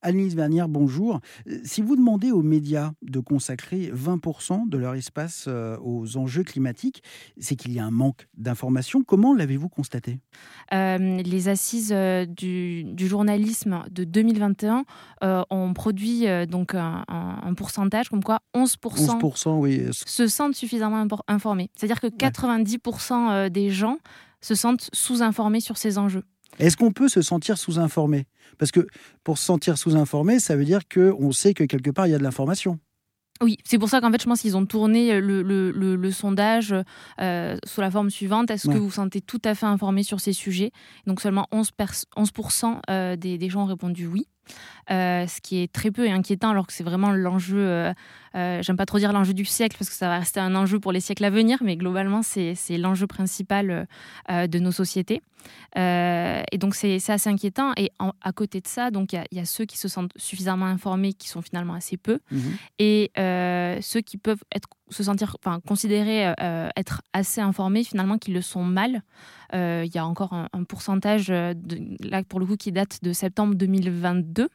Annelise Vernière, bonjour. Euh, si vous demandez aux médias de consacrer 20% de leur espace euh, aux enjeux climatiques, c'est qu'il y a un manque d'informations. Comment l'avez-vous constaté? Euh, Les assises du, journalisme de 2021 ont produit donc un, pourcentage comme quoi 11%, 11% oui. se sentent suffisamment informés. C'est-à-dire que 90% des gens se sentent sous-informés sur ces enjeux. Est-ce qu'on peut se sentir sous-informé? Parce que pour se sentir sous-informé, ça veut dire qu'on sait que quelque part, il y a de l'information. Oui, c'est pour ça qu'en fait, je pense qu'ils ont tourné le, le, sondage euh, sous la forme suivante. Est-ce que vous vous sentez tout à fait informé sur ces sujets? Donc seulement 11%, 11 euh, des, des gens ont répondu oui. Euh, ce qui est très peu et inquiétant alors que c'est vraiment l'enjeu, euh, euh, j'aime pas trop dire l'enjeu du siècle parce que ça va rester un enjeu pour les siècles à venir, mais globalement c'est l'enjeu principal de nos sociétés. et donc c'est assez inquiétant. Et à côté de ça, donc il y, a ceux qui se sentent suffisamment informés, qui sont finalement assez peu, mmh et ceux qui peuvent être se sentir, enfin, considérer être assez informés, finalement, qui le sont mal. Il y a encore un, un, pourcentage, de, là, pour le coup, qui date de septembre 2022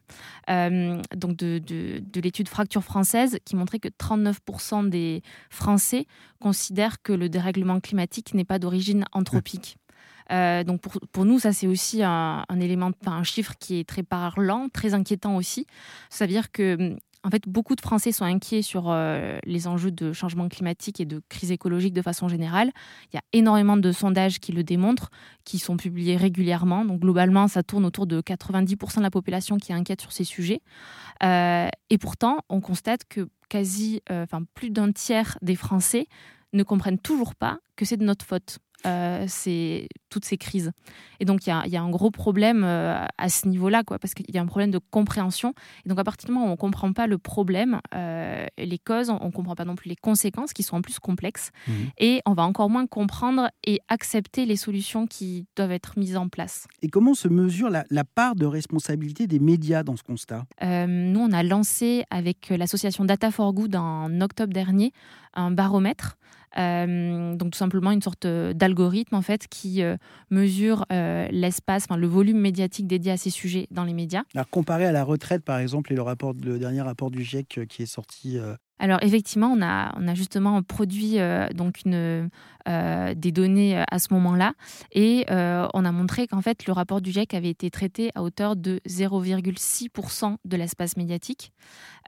euh, donc de, de, l'étude Fracture française, qui que 39% des Français considèrent que le dérèglement climatique n'est pas d'origine anthropique. Euh, donc pour, pour, nous, ça c'est aussi un, un élément, un chiffre qui est très parlant, très inquiétant aussi. Ça veut dire que en fait, beaucoup de Français sont inquiets sur euh, les enjeux de changement climatique et de crise écologique de façon générale. Il y a énormément de sondages qui le démontrent, qui sont publiés régulièrement. Donc globalement, ça tourne autour de 90% de la population qui est inquiète sur ces sujets. Euh, et pourtant, on constate que quasi, euh, enfin plus d'un tiers des Français ne comprennent toujours pas que c'est de notre faute. Euh, c'est toutes ces crises. Et donc, il y, a, un gros problème euh, à ce niveau-là, quoi, parce qu'il y a un problème de compréhension. Et donc, à partir du moment où on ne comprend pas le problème, euh, les causes, on ne comprend pas non plus les conséquences, qui sont en plus complexes, mhm. et on va encore moins comprendre et accepter les solutions qui doivent être mises en place. Et comment se mesure la, la part de responsabilité des médias dans ce constat? Nous, on a lancé avec l'association Data for Good en octobre dernier un baromètre euh, donc tout simplement une sorte euh, d'algorithme en fait qui euh, mesure l'espace, enfin, le volume médiatique dédié à ces sujets dans les médias. Alors comparé à la retraite par exemple et le, rapport, le dernier rapport du GIEC qui est sorti alors effectivement, on a, on a justement produit donc une, des données à ce moment-là et on a montré qu'en fait le rapport du GIEC avait été traité à hauteur de 0,6% de l'espace médiatique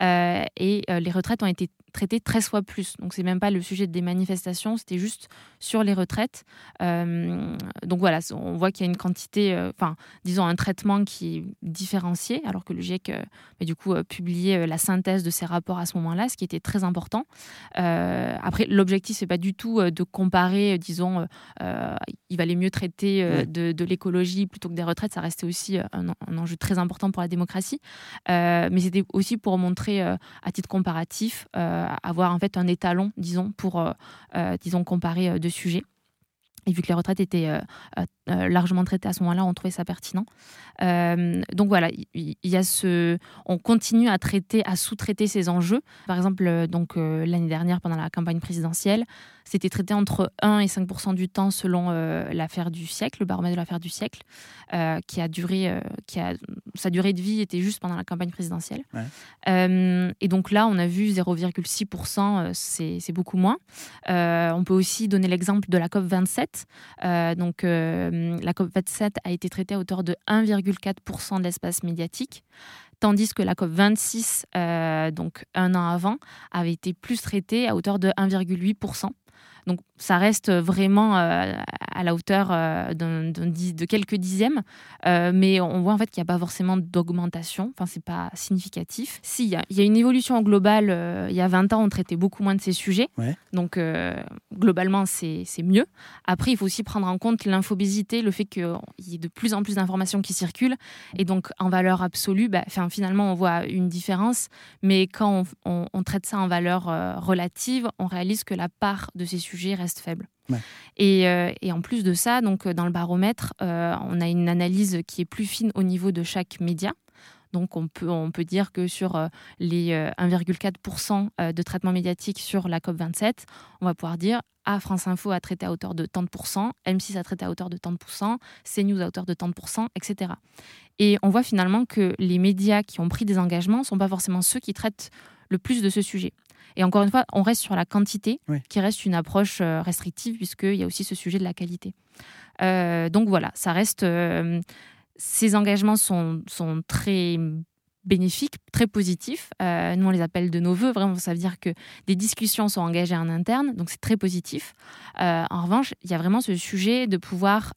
et les retraites ont été traité 13 fois plus. Donc, c'est même pas le sujet des manifestations, c'était juste sur les retraites. Euh, donc, voilà, on voit qu'il y a une quantité, euh, enfin, disons, un traitement qui est différencié, alors que le GIEC, euh, bah, du coup, publié la synthèse de ces rapports à ce moment-là, ce qui était très important. après, l'objectif, c'est pas du tout de comparer, disons, il valait mieux traiter de, l'écologie plutôt que des retraites. Ça restait aussi un, un enjeu très important pour la démocratie. mais c'était aussi pour montrer, à titre comparatif, avoir en fait un étalon, disons, pour euh, euh, disons comparer deux sujets. Et vu que les retraites étaient largement traitées à ce moment-là, on trouvait ça pertinent. donc voilà, il y, a ce, on continue à traiter, à sous-traiter ces enjeux. Par exemple, donc l'année dernière, pendant la campagne présidentielle, c'était traité entre 1 et 5% du temps selon euh, l'affaire du siècle, le baromètre de l'affaire du siècle, euh, qui a duré, euh, qui a, sa durée de vie était juste pendant la campagne présidentielle. et donc là, on a vu 0,6% c'est beaucoup moins. on peut aussi donner l'exemple de la COP 27. Donc la COP 27 a été traitée à hauteur de 1,4% de l'espace médiatique tandis que la COP 26, donc un an avant, avait été plus traitée à hauteur de 1,8%. Donc ça reste vraiment euh, à la hauteur euh, de quelques dixièmes, euh, mais on voit en fait qu'il n'y a pas forcément d'augmentation, enfin c'est pas significatif. Si, il y, a une évolution globale, il y a 20 ans on traitait beaucoup moins de ces sujets, donc globalement c'est mieux. Après il faut aussi prendre en compte l'infobésité, le fait qu'il y ait de plus en plus d'informations qui circulent, et donc en valeur absolue, bah, finalement on voit une différence, mais quand on, on traite ça en valeur relative, on réalise que la part de ces sujets reste faible. Et, euh, et, en plus de ça, donc euh, dans le baromètre, euh, on a une analyse qui est plus fine au niveau de chaque média. Donc on peut, on peut dire que sur les 1,4% de traitement médiatique sur la COP27, on va pouvoir dire ah, France Info a traité à hauteur de tant de M6 a traité à hauteur de tant de CNews à hauteur de tant de etc. Et on voit finalement que les médias qui ont pris des engagements ne sont pas forcément ceux qui traitent le plus de ce sujet. Et encore une fois, on reste sur la quantité, qui reste une approche euh, restrictive, puisqu'il y a aussi ce sujet de la qualité. Euh, donc voilà, ça reste. Euh, ces engagements sont, sont très bénéfiques, très positifs. nous, on les appelle de nos voeux. Vraiment, ça veut dire que des discussions sont engagées en interne, donc c'est très positif. en revanche, il y a vraiment ce sujet de pouvoir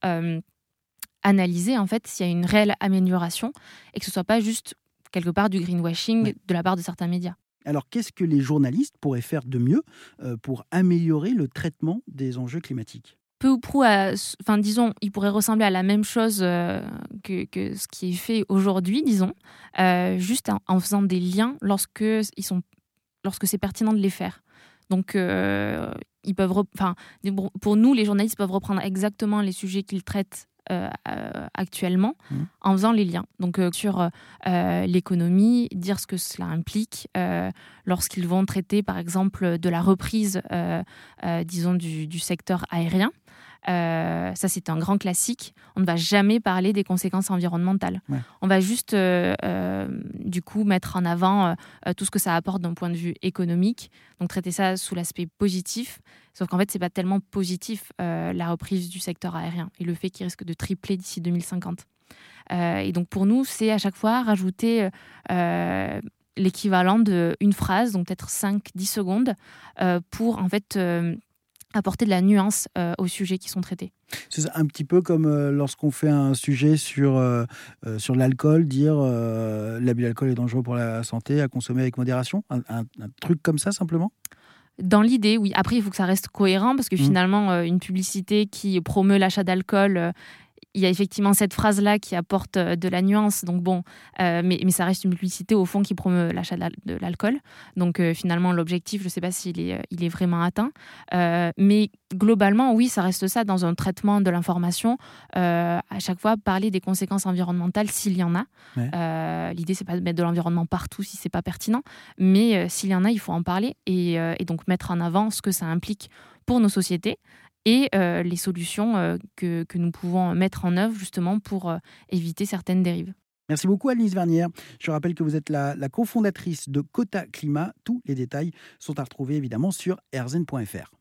analyser en fait s'il y a une réelle amélioration et que ce soit pas juste quelque part du greenwashing de la part de certains médias. Alors, qu'est-ce que les journalistes pourraient faire de mieux euh, pour améliorer le traitement des enjeux climatiques? Peu ou prou, enfin disons, ils pourraient ressembler à la même chose euh, que, ce qui est fait aujourd'hui, disons, euh, juste en, faisant des liens lorsque lorsque c'est pertinent de les faire. Donc, ils peuvent, enfin, pour nous, les journalistes peuvent reprendre exactement les sujets qu'ils traitent euh, actuellement mmh. en faisant les liens. Donc euh, sur euh, l'économie, dire ce que cela implique lorsqu'ils vont traiter par exemple de la reprise, disons, du, secteur aérien. Euh, ça, c'est un grand classique. On ne va jamais parler des conséquences environnementales. On va juste, euh, euh, du coup, mettre en avant tout ce que ça apporte d'un point de vue économique. Donc, traiter ça sous l'aspect positif. Sauf qu'en fait, c'est pas tellement positif la reprise du secteur aérien et le fait qu'il risque de tripler d'ici 2050. et donc, pour nous, c'est à chaque fois rajouter l'équivalent d'une phrase, donc peut-être 5-10 secondes, pour en fait apporter de la nuance euh, aux sujets qui sont traités. C'est un petit peu comme euh, lorsqu'on fait un sujet sur, euh, sur l'alcool, dire l'abus d'alcool est dangereux pour la santé, à consommer avec modération, un, truc comme ça simplement? Dans l'idée, oui. Après, il faut que ça reste cohérent parce que mmh. finalement, une publicité qui promeut l'achat d'alcool il y a effectivement cette phrase-là qui apporte euh, de la nuance, donc bon, euh, mais, mais, ça reste une publicité au fond qui promeut l'achat de l'alcool. Donc euh, finalement, l'objectif, je ne sais pas s'il est, il est vraiment atteint. mais globalement, oui, ça reste ça dans un traitement de l'information. à chaque fois, parler des conséquences environnementales s'il y en a. L'idée, c'est pas de mettre de l'environnement partout si c'est pas pertinent, mais s'il y en a, il faut en parler et, et donc mettre en avant ce que ça implique pour nos sociétés et euh, les solutions euh, que, que, nous pouvons mettre en œuvre justement pour euh, éviter certaines dérives. Merci beaucoup Alice Vernière. Je rappelle que vous êtes la, la cofondatrice de Cota Climat. Tous les détails sont à retrouver évidemment sur erzen.fr.